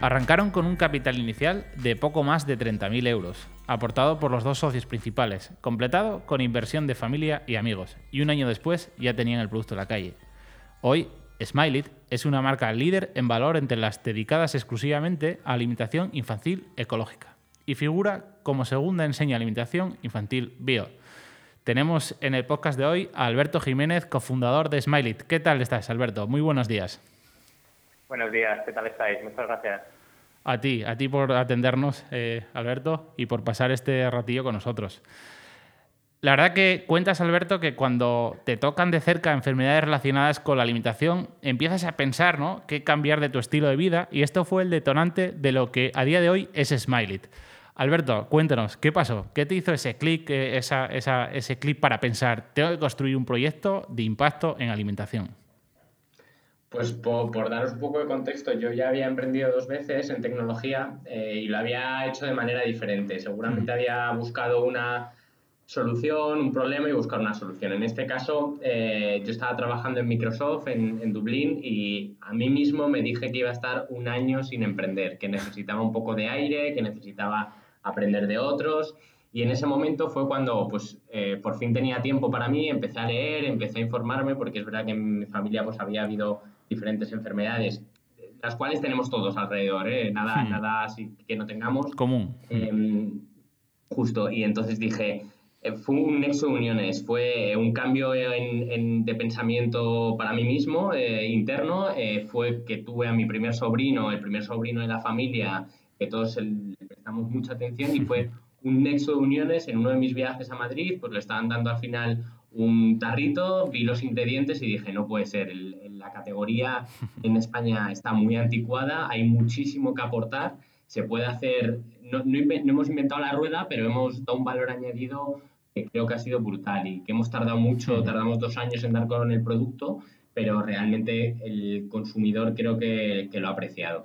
Arrancaron con un capital inicial de poco más de 30.000 euros, aportado por los dos socios principales, completado con inversión de familia y amigos, y un año después ya tenían el producto en la calle. Hoy, Smileit es una marca líder en valor entre las dedicadas exclusivamente a alimentación infantil ecológica y figura como segunda enseña alimentación infantil bio. Tenemos en el podcast de hoy a Alberto Jiménez, cofundador de Smileit. ¿Qué tal estás, Alberto? Muy buenos días. Buenos días, ¿qué tal estáis? Muchas gracias. A ti, a ti por atendernos, eh, Alberto, y por pasar este ratillo con nosotros. La verdad que cuentas, Alberto, que cuando te tocan de cerca enfermedades relacionadas con la alimentación, empiezas a pensar ¿no? qué cambiar de tu estilo de vida y esto fue el detonante de lo que a día de hoy es Smileit. Alberto, cuéntanos, ¿qué pasó? ¿Qué te hizo ese clic, eh, ese clic para pensar, tengo que construir un proyecto de impacto en alimentación? Pues por, daros un poco de contexto, yo ya había emprendido dos veces en tecnología eh, y lo había hecho de manera diferente. Seguramente había buscado una solución, un problema y buscar una solución. En este caso, eh, yo estaba trabajando en Microsoft en, en, Dublín y a mí mismo me dije que iba a estar un año sin emprender, que necesitaba un poco de aire, que necesitaba aprender de otros. Y en ese momento fue cuando pues, eh, por fin tenía tiempo para mí, empecé a leer, empecé a informarme, porque es verdad que en mi familia pues, había habido diferentes enfermedades, las cuales tenemos todos alrededor, ¿eh? nada, hmm. nada así que no tengamos. Común. Em, justo, y entonces dije, eh, fue un nexo de uniones, fue un cambio en, de pensamiento para mí mismo, eh, interno, fue que tuve a mi primer sobrino, el primer sobrino de la familia, que todos le prestamos mucha atención y fue un nexo de uniones en uno de mis viajes a Madrid, pues le estaban dando al final un tarrito, vi los ingredientes y dije, no puede ser, la categoría en España está muy anticuada, hay muchísimo que aportar, se puede hacer, no, hemos inventado la rueda, pero hemos dado un valor añadido que creo que ha sido brutal y que hemos tardado mucho, tardamos dos años en dar con el producto, pero realmente el consumidor creo que, que lo ha apreciado.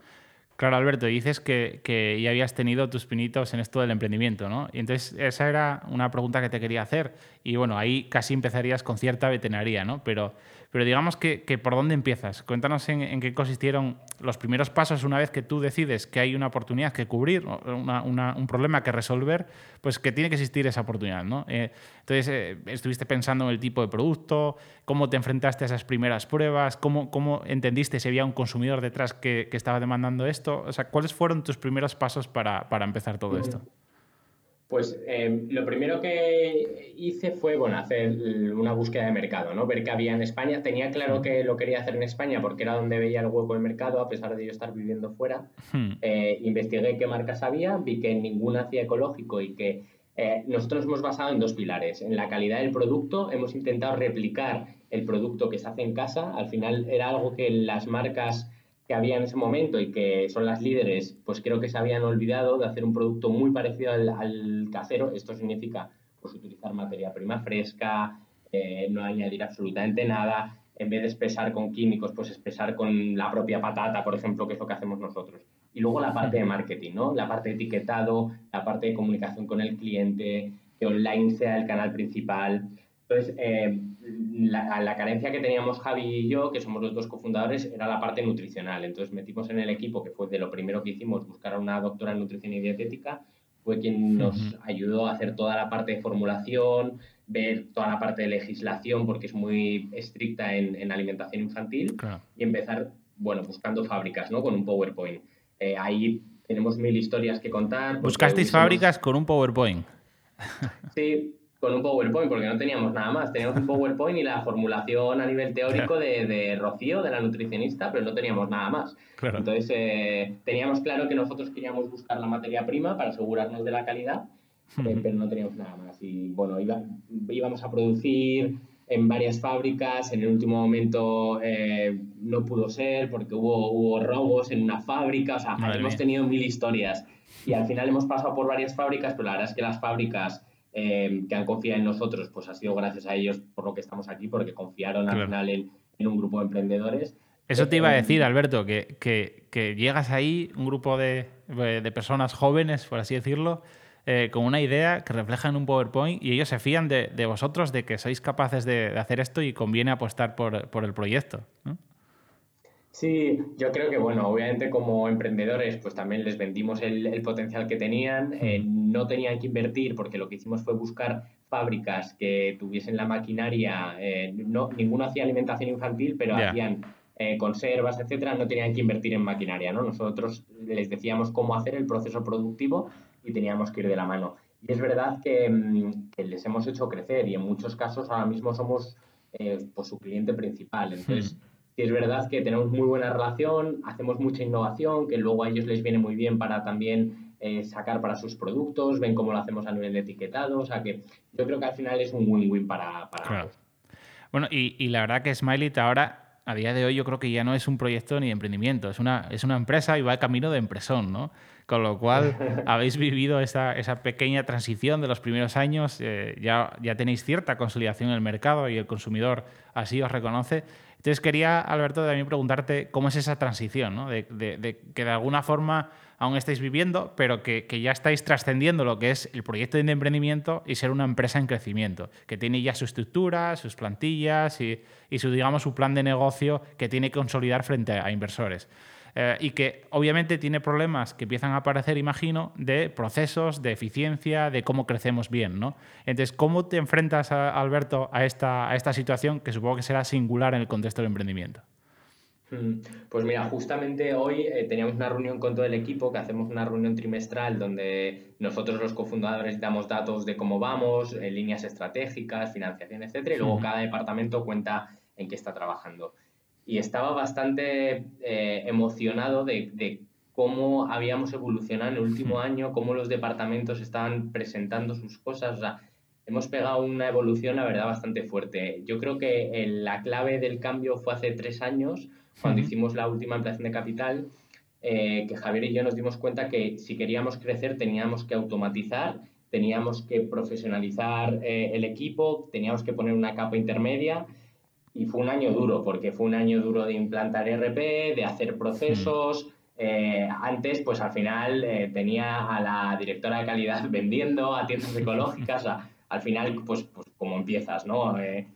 Claro, Alberto, dices que, ya habías tenido tus pinitos en esto del emprendimiento, ¿no? Y entonces esa era una pregunta que te quería hacer. Y bueno, ahí casi empezarías con cierta veterinaria, ¿no? Pero pero digamos que, por dónde empiezas. Cuéntanos en, qué consistieron los primeros pasos una vez que tú decides que hay una oportunidad que cubrir, un problema que resolver, pues que tiene que existir esa oportunidad. ¿no? Eh, entonces, eh, estuviste pensando en el tipo de producto, cómo te enfrentaste a esas primeras pruebas, cómo, cómo entendiste si había un consumidor detrás que, estaba demandando esto. O sea, ¿cuáles fueron tus primeros pasos para, para empezar todo esto? Pues em, lo primero que hice fue, bueno, hacer una búsqueda de mercado, ¿no? Ver qué había en España. Tenía claro que lo quería hacer en España porque era donde veía el hueco de mercado, a pesar de yo estar viviendo fuera. Hmm. Eh, investigué qué marcas había, vi que ninguna hacía ecológico y que eh, nosotros hemos basado en dos pilares. En la calidad del producto, hemos intentado replicar el producto que se hace en casa. Al final era algo que las marcas que había en ese momento y que son las líderes, pues creo que se habían olvidado de hacer un producto muy parecido al, casero. Esto significa pues, utilizar materia prima fresca, eh, no añadir absolutamente nada. En vez de espesar con químicos, pues espesar con la propia patata, por ejemplo, que es lo que hacemos nosotros. Y luego la parte de marketing, ¿no? La parte de etiquetado, la parte de comunicación con el cliente, que online sea el canal principal. Entonces, eh, la, la, carencia que teníamos Javi y yo, que somos los dos cofundadores, era la parte nutricional. Entonces metimos en el equipo, que fue de lo primero que hicimos, buscar a una doctora en nutrición y dietética, fue quien nos ayudó a hacer toda la parte de formulación, ver toda la parte de legislación, porque es muy estricta en, en alimentación infantil, y empezar, bueno, buscando fábricas, ¿no? Con un PowerPoint. Eh, ahí tenemos mil historias que contar. ¿Buscasteis fábricas con un PowerPoint? Sí, con un PowerPoint, porque no teníamos nada más. Teníamos un PowerPoint y la formulación a nivel teórico de, de Rocío, de la nutricionista, pero no teníamos nada más. Entonces, eh, teníamos claro que nosotros queríamos buscar la materia prima para asegurarnos de la calidad, eh, pero no teníamos nada más. Y bueno, íbamos a producir en varias fábricas, en el último momento eh, no pudo ser porque hubo, hubo robos en una fábrica, o sea, hemos tenido mil historias. Y al final hemos pasado por varias fábricas, pero la verdad es que las fábricas eh, que han confiado en nosotros, pues ha sido gracias a ellos por lo que estamos aquí, porque confiaron al final en, un grupo de emprendedores. Eso te iba a decir, Alberto, que, que, llegas ahí, un grupo de, de, personas jóvenes, por así decirlo, eh, con una idea que refleja en un PowerPoint y ellos se fían de, de vosotros, de que sois capaces de, hacer esto y conviene apostar por, por el proyecto. ¿no? Sí, yo creo que, bueno, obviamente como emprendedores, pues también les vendimos el, potencial que tenían. Eh, no tenían que invertir porque lo que hicimos fue buscar fábricas que tuviesen la maquinaria. Eh, no, ninguno hacía alimentación infantil, pero hacían eh, conservas, etcétera. No tenían que invertir en maquinaria, ¿no? Nosotros les decíamos cómo hacer el proceso productivo y teníamos que ir de la mano. Y es verdad que, mm, les hemos hecho crecer y en muchos casos ahora mismo somos pues su cliente principal. Entonces es verdad que tenemos muy buena relación, hacemos mucha innovación, que luego a ellos les viene muy bien para también eh, sacar para sus productos, ven cómo lo hacemos a nivel de etiquetado, o sea que yo creo que al final es un win-win para, para Bueno, y, la verdad que Smiley ahora, a día de hoy, yo creo que ya no es un proyecto ni emprendimiento, es una, es una empresa y va el camino de empresón, ¿no? Con lo cual habéis vivido esa, esa pequeña transición de los primeros años, eh, ya, ya tenéis cierta consolidación en el mercado y el consumidor así os reconoce. Entonces quería, Alberto, también preguntarte cómo es esa transición, ¿no? de, que de alguna forma aún estáis viviendo, pero que, ya estáis trascendiendo lo que es el proyecto de emprendimiento y ser una empresa en crecimiento, que tiene ya su estructura, sus plantillas y, y su, digamos, su plan de negocio que tiene que consolidar frente a inversores. Eh, y que obviamente tiene problemas que empiezan a aparecer, imagino, de procesos, de eficiencia, de cómo crecemos bien, ¿no? Entonces, ¿cómo te enfrentas, Alberto, a esta, a esta situación que supongo que será singular en el contexto del emprendimiento? Mm, pues mira, justamente hoy eh, teníamos una reunión con todo el equipo, que hacemos una reunión trimestral donde nosotros los cofundadores damos datos de cómo vamos, eh, líneas estratégicas, financiación, etcétera, y luego cada departamento cuenta en qué está trabajando y estaba bastante eh, emocionado de, cómo habíamos evolucionado en el último año, cómo los departamentos estaban presentando sus cosas. O sea, hemos pegado una evolución, la verdad, bastante fuerte. Yo creo que la clave del cambio fue hace tres años, cuando hicimos la última ampliación de capital, eh, que Javier y yo nos dimos cuenta que si queríamos crecer teníamos que automatizar, teníamos que profesionalizar eh, el equipo, teníamos que poner una capa intermedia y fue un año duro, porque fue un año duro de implantar RP, de hacer procesos. Eh, antes, pues al final eh, tenía a la directora de calidad vendiendo a tiendas ecológicas. al final, pues, pues como empiezas, ¿no? Eh,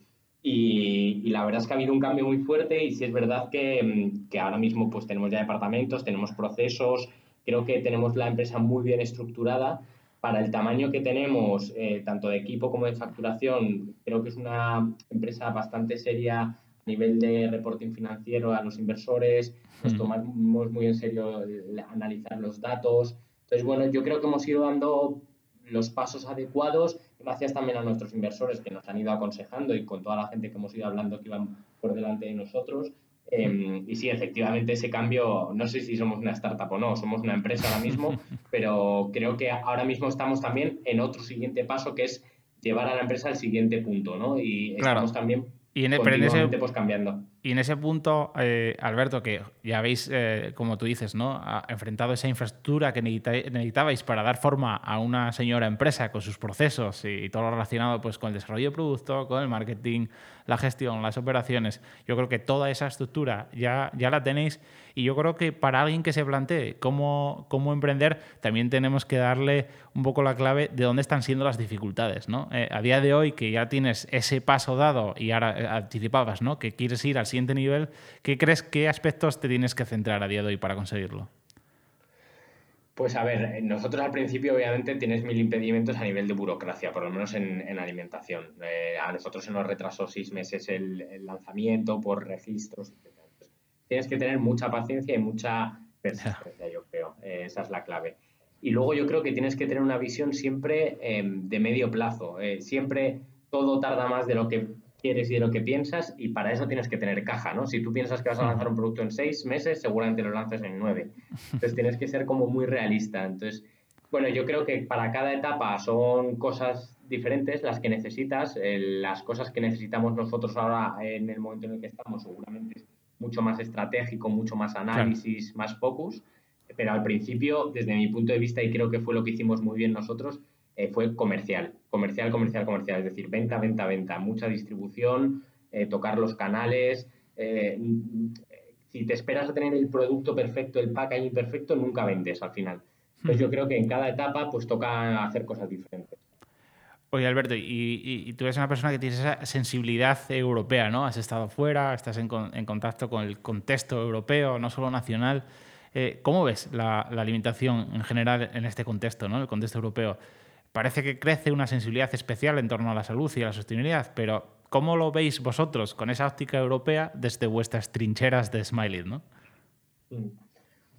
y, la verdad es que ha habido un cambio muy fuerte y sí es verdad que, mm, que ahora mismo pues tenemos ya departamentos, tenemos procesos, creo que tenemos la empresa muy bien estructurada para el tamaño que tenemos, eh, tanto de equipo como de facturación, creo que es una empresa bastante seria a nivel de reporting financiero a los inversores, nos tomamos muy en serio analizar los datos. Entonces, bueno, yo creo que hemos ido dando los pasos adecuados, gracias también a nuestros inversores que nos han ido aconsejando y con toda la gente que hemos ido hablando que iban por delante de nosotros. Em, y sí, efectivamente, ese cambio, no sé si somos una startup o no, somos una empresa ahora mismo, pero creo que ahora mismo estamos también en otro siguiente paso que es llevar a la empresa al siguiente punto, ¿no? Y estamos también y en, continuamente pues, cambiando. Y en ese punto, eh, Alberto, que ya habéis, eh, como tú dices, ¿no? enfrentado esa infraestructura que necesitabais para dar forma a una señora empresa con sus procesos y, todo lo relacionado pues, con el desarrollo de producto, con el marketing, la gestión, las operaciones. Yo creo que toda esa estructura ya, ya la tenéis y yo creo que para alguien que se plantee cómo, cómo emprender, también tenemos que darle un poco la clave de dónde están siendo las dificultades. ¿no? Eh, a día de hoy, que ya tienes ese paso dado y ahora anticipabas ¿no? que quieres ir al siguiente nivel, ¿qué crees, qué aspectos te tienes que centrar a día de hoy para conseguirlo? Pues a ver, nosotros al principio obviamente tienes mil impedimentos a nivel de burocracia, por lo menos en, alimentación. Eh, a nosotros se nos retrasó seis meses el, lanzamiento por registros, tienes que tener mucha paciencia y mucha persistencia, yo creo. Eh, esa es la clave. Y luego yo creo que tienes que tener una visión siempre em, de medio plazo. Eh, siempre todo tarda más de lo que quieres y de lo que piensas y para eso tienes que tener caja, ¿no? Si tú piensas que vas a lanzar un producto en seis meses, seguramente lo lanzas en nueve. Entonces tienes que ser como muy realista. Entonces, bueno, yo creo que para cada etapa son cosas diferentes las que necesitas. las cosas que necesitamos nosotros ahora en el momento en el que estamos seguramente es mucho más estratégico, mucho más análisis, más focus. Pero al principio, desde mi punto de vista, y creo que fue lo que hicimos muy bien nosotros, eh, fue comercial, comercial, comercial, comercial, es decir, venta, venta, venta, mucha distribución, eh, tocar los canales. Eh, si te esperas a tener el producto perfecto, el packaging perfecto, nunca vendes al final. Entonces yo creo que en cada etapa pues toca hacer cosas diferentes. Oye, Alberto, y, tú eres una persona que tiene esa sensibilidad europea, ¿no? Has estado fuera, estás en, contacto con el contexto europeo, no solo nacional. Eh, ¿Cómo ves la, alimentación en general en este contexto, ¿no? El contexto europeo. Parece que crece una sensibilidad especial en torno a la salud y a la sostenibilidad, pero ¿cómo lo veis vosotros con esa óptica europea desde vuestras trincheras de Smiley, ¿no? Mm.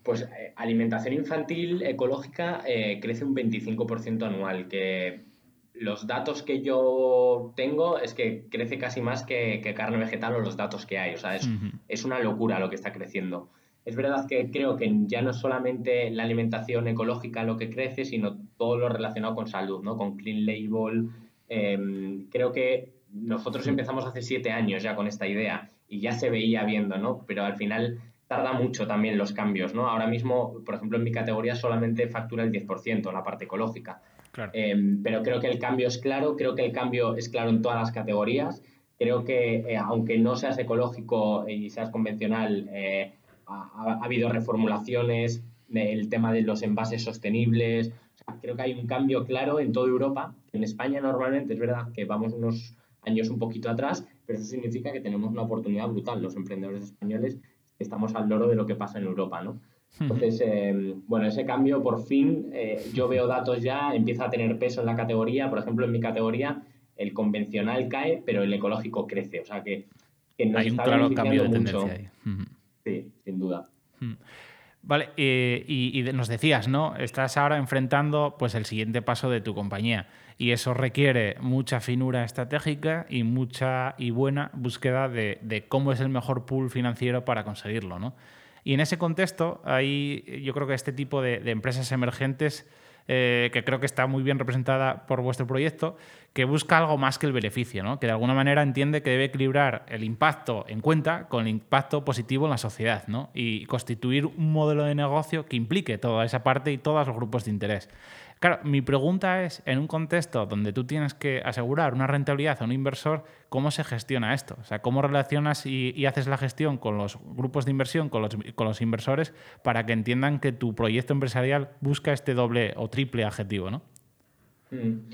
Pues eh, alimentación infantil ecológica eh, crece un 25% anual, que los datos que yo tengo es que crece casi más que, carne vegetal o los datos que hay. O sea, es, es, una locura lo que está creciendo. Es verdad que creo que ya no es solamente la alimentación ecológica lo que crece, sino todo lo relacionado con salud, ¿no? Con Clean Label. Em, creo que nosotros empezamos hace siete años ya con esta idea y ya se veía viendo, ¿no? Pero al final tarda mucho también los cambios, ¿no? Ahora mismo, por ejemplo, en mi categoría solamente factura el 10%, la parte ecológica. Em, pero creo que el cambio es claro, creo que el cambio es claro en todas las categorías. Creo que eh, aunque no seas ecológico y seas convencional, eh, ha, habido reformulaciones, el tema de los envases sostenibles. Creo que hay un cambio claro en toda Europa. En España normalmente es verdad que vamos unos años un poquito atrás, pero eso significa que tenemos una oportunidad brutal. Los emprendedores españoles estamos al loro de lo que pasa en Europa, ¿no? Entonces, eh, bueno, ese cambio por fin, eh, yo veo datos ya, empieza a tener peso en la categoría. Por ejemplo, en mi categoría, el convencional cae, pero el ecológico crece. O sea que, Hay un claro cambio de tendencia ahí. Sí, sin duda. Vale, y, nos decías, ¿no? Estás ahora enfrentando pues, el siguiente paso de tu compañía y eso requiere mucha finura estratégica y mucha y buena búsqueda de, de cómo es el mejor pool financiero para conseguirlo, ¿no? Y en ese contexto, hay, yo creo que este tipo de, empresas emergentes, eh, que creo que está muy bien representada por vuestro proyecto, que busca algo más que el beneficio, ¿no? que de alguna manera entiende que debe equilibrar el impacto en cuenta con el impacto positivo en la sociedad ¿no? y constituir un modelo de negocio que implique toda esa parte y todos los grupos de interés. Claro, mi pregunta es, en un contexto donde tú tienes que asegurar una rentabilidad a un inversor, ¿cómo se gestiona esto? O sea, ¿cómo relacionas y, haces la gestión con los grupos de inversión, con los, inversores, para que entiendan que tu proyecto empresarial busca este doble o triple adjetivo, ¿no? Mm.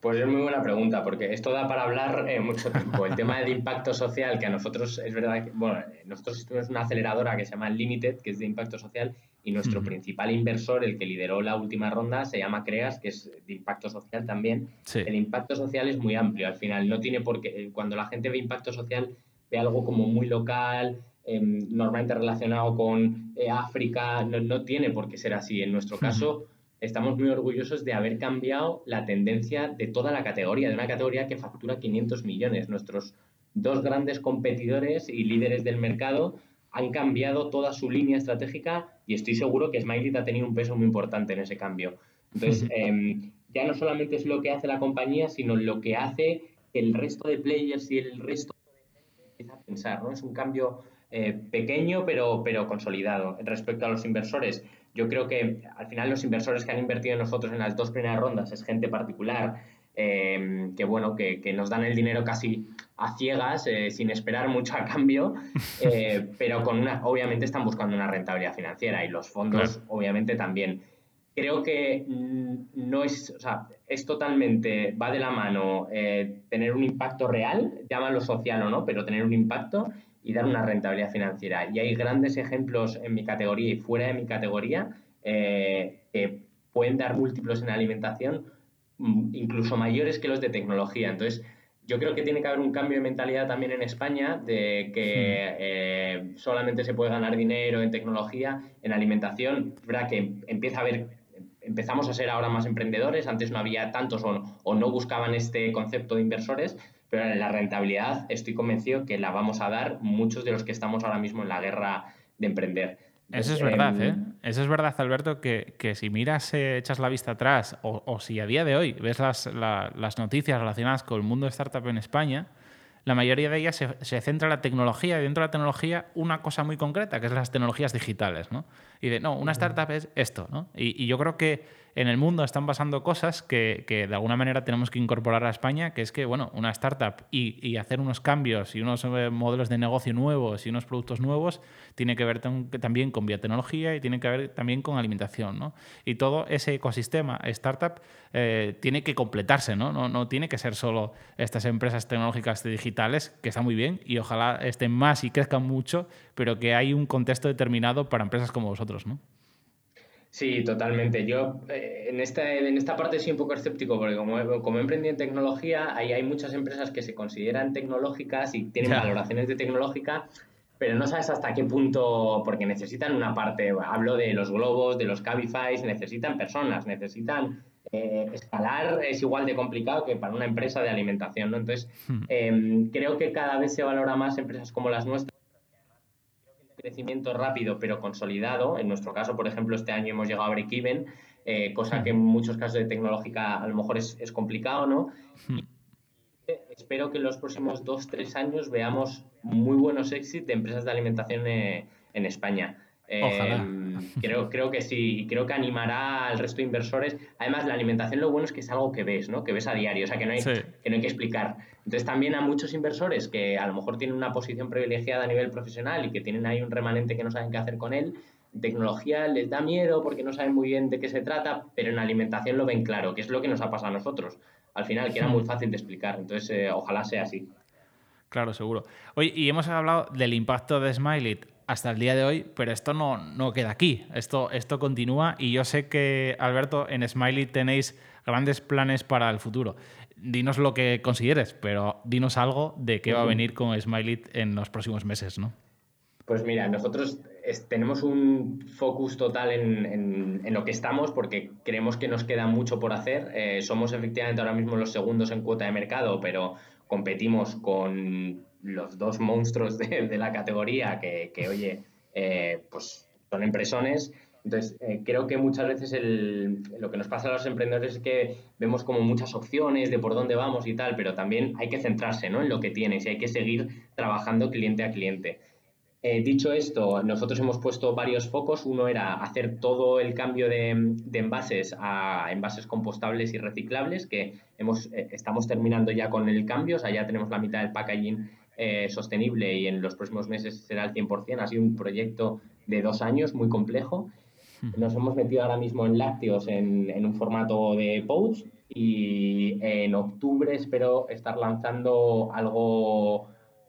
Pues es muy buena pregunta, porque esto da para hablar eh, mucho tiempo. El tema del impacto social, que a nosotros es verdad que, bueno, nosotros tenemos una aceleradora que se llama Limited, que es de impacto social, y nuestro principal inversor, el que lideró la última ronda, se llama CREAS, que es de impacto social también. El impacto social es muy amplio al final, no tiene por qué, eh, cuando la gente ve impacto social, ve algo como muy local, em, normalmente relacionado con eh, África, no, no, tiene por qué ser así. En nuestro caso, estamos muy orgullosos de haber cambiado la tendencia de toda la categoría, de una categoría que factura 500 millones. Nuestros dos grandes competidores y líderes del mercado han cambiado toda su línea estratégica y estoy seguro que Smiley ha tenido un peso muy importante en ese cambio. Entonces, em, ya no solamente es lo que hace la compañía, sino lo que hace el resto de players y el resto de gente a pensar, ¿no? Es un cambio eh, pequeño pero, pero consolidado. Respecto a los inversores, yo creo que al final los inversores que han invertido en nosotros en las dos primeras rondas es gente particular, eh, que bueno, que, nos dan el dinero casi a ciegas, eh, sin esperar mucho a cambio, eh, pero con una, obviamente están buscando una rentabilidad financiera y los fondos obviamente también. Creo que no es, o sea, es totalmente, va de la mano tener un impacto real, llámalo social o no, pero tener un impacto y dar una rentabilidad financiera. Y hay grandes ejemplos en mi categoría y fuera de mi categoría que pueden dar múltiplos en alimentación incluso mayores que los de tecnología. Entonces, yo creo que tiene que haber un cambio de mentalidad también en España de que eh, solamente se puede ganar dinero en tecnología, en alimentación. verdad que empieza a haber, empezamos a ser ahora más emprendedores, antes no había tantos o, no buscaban este concepto de inversores, pero en la rentabilidad estoy convencido que la vamos a dar muchos de los que estamos ahora mismo en la guerra de emprender. Eso es verdad, ¿eh? Eso es verdad, Alberto, que, si miras, eh, echas la vista atrás, o, si a día de hoy ves las, las, noticias relacionadas con el mundo de startup en España, la mayoría de ellas se, centra en la tecnología y dentro de la tecnología una cosa muy concreta, que es las tecnologías digitales, ¿no? Y de, no, una startup es esto, ¿no? Y, yo creo que en el mundo están pasando cosas que, de alguna manera tenemos que incorporar a España, que es que, bueno, una startup y, hacer unos cambios y unos eh, modelos de negocio nuevos y unos productos nuevos tiene que ver también con biotecnología y tiene que ver también con alimentación, ¿no? Y todo ese ecosistema startup eh, tiene que completarse, ¿no? ¿no? No tiene que ser solo estas empresas tecnológicas digitales, que está muy bien y ojalá estén más y crezcan mucho, pero que hay un contexto determinado para empresas como vosotros, ¿no? Sí, totalmente. Yo eh, en, esta, en esta parte soy un poco escéptico porque como, como he emprendido en tecnología, ahí hay muchas empresas que se consideran tecnológicas y tienen valoraciones de tecnológica, pero no sabes hasta qué punto, porque necesitan una parte, hablo de los globos, de los Cabify, necesitan personas, necesitan eh, escalar es igual de complicado que para una empresa de alimentación, ¿no? Entonces, em, creo que cada vez se valora más empresas como las nuestras crecimiento rápido pero consolidado. En nuestro caso, por ejemplo, este año hemos llegado a break-even, eh, cosa que en muchos casos de tecnológica a lo mejor es, complicado, ¿no? Espero que en los próximos dos, tres años veamos muy buenos éxitos de empresas de alimentación eh, en España. Em, creo, creo que sí, creo que animará al resto de inversores. Además, la alimentación lo bueno es que es algo que ves, ¿no? Que ves a diario, o sea, que no hay, que, no hay que explicar. Entonces, también a muchos inversores que a lo mejor tienen una posición privilegiada a nivel profesional y que tienen ahí un remanente que no saben qué hacer con él, tecnología les da miedo porque no saben muy bien de qué se trata, pero en alimentación lo ven claro, que es lo que nos ha pasado a nosotros. Al final, que era muy fácil de explicar. Entonces, eh, ojalá sea así. Claro, seguro. Oye, y hemos hablado del impacto de Smiley hasta el día de hoy, pero esto no, no queda aquí, esto, esto continúa y yo sé que, Alberto, en Smiley tenéis grandes planes para el futuro. Dinos lo que consideres, pero dinos algo de qué va a venir con Smiley en los próximos meses, ¿no? Pues mira, nosotros tenemos un focus total en, en, lo que estamos porque creemos que nos queda mucho por hacer. Eh, somos efectivamente ahora mismo los segundos en cuota de mercado, pero competimos con los dos monstruos de, la categoría que, oye, eh, pues son empresones. Entonces, eh, creo que muchas veces lo que nos pasa a los emprendedores es que vemos como muchas opciones de por dónde vamos y tal, pero también hay que centrarse ¿no? en lo que tienes y hay que seguir trabajando cliente a cliente. Eh, dicho esto, nosotros hemos puesto varios focos. Uno era hacer todo el cambio de, envases a envases compostables y reciclables, que hemos, estamos terminando ya con el cambio, o sea, ya tenemos la mitad del packaging eh, sostenible y en los próximos meses será al 100%. Ha sido un proyecto de dos años muy complejo. Nos hemos metido ahora mismo en lácteos en, un formato de pouch y en octubre espero estar lanzando algo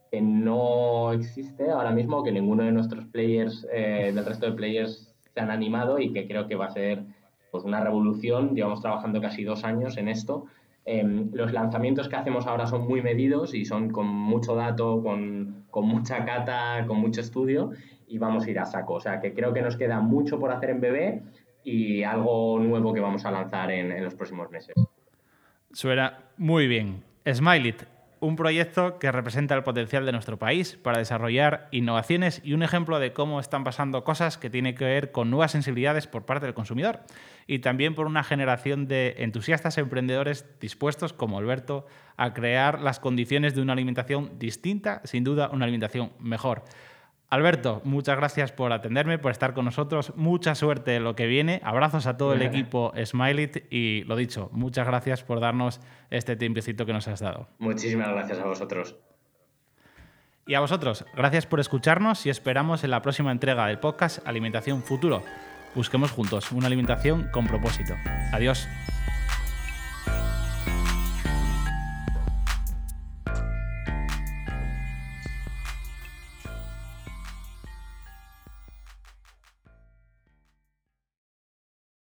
que no existe ahora mismo, que ninguno de nuestros players, eh, del resto de players, se han animado y que creo que va a ser pues, una revolución. Llevamos trabajando casi dos años en esto Em, los lanzamientos que hacemos ahora son muy medidos y son con mucho dato, con, mucha cata, con mucho estudio y vamos a ir a saco. O sea que creo que nos queda mucho por hacer en bebé y algo nuevo que vamos a lanzar en, en los próximos meses. Suena muy bien. Smiley, un proyecto que representa el potencial de nuestro país para desarrollar innovaciones y un ejemplo de cómo están pasando cosas que tienen que ver con nuevas sensibilidades por parte del consumidor y también por una generación de entusiastas emprendedores dispuestos, como Alberto, a crear las condiciones de una alimentación distinta, sin duda una alimentación mejor. Alberto, muchas gracias por atenderme, por estar con nosotros. Mucha suerte en lo que viene. Abrazos a todo el equipo Smiley y lo dicho, muchas gracias por darnos este tiempecito que nos has dado. Muchísimas gracias a vosotros. Y a vosotros, gracias por escucharnos y esperamos en la próxima entrega del podcast Alimentación Futuro. Busquemos juntos una alimentación con propósito. Adiós.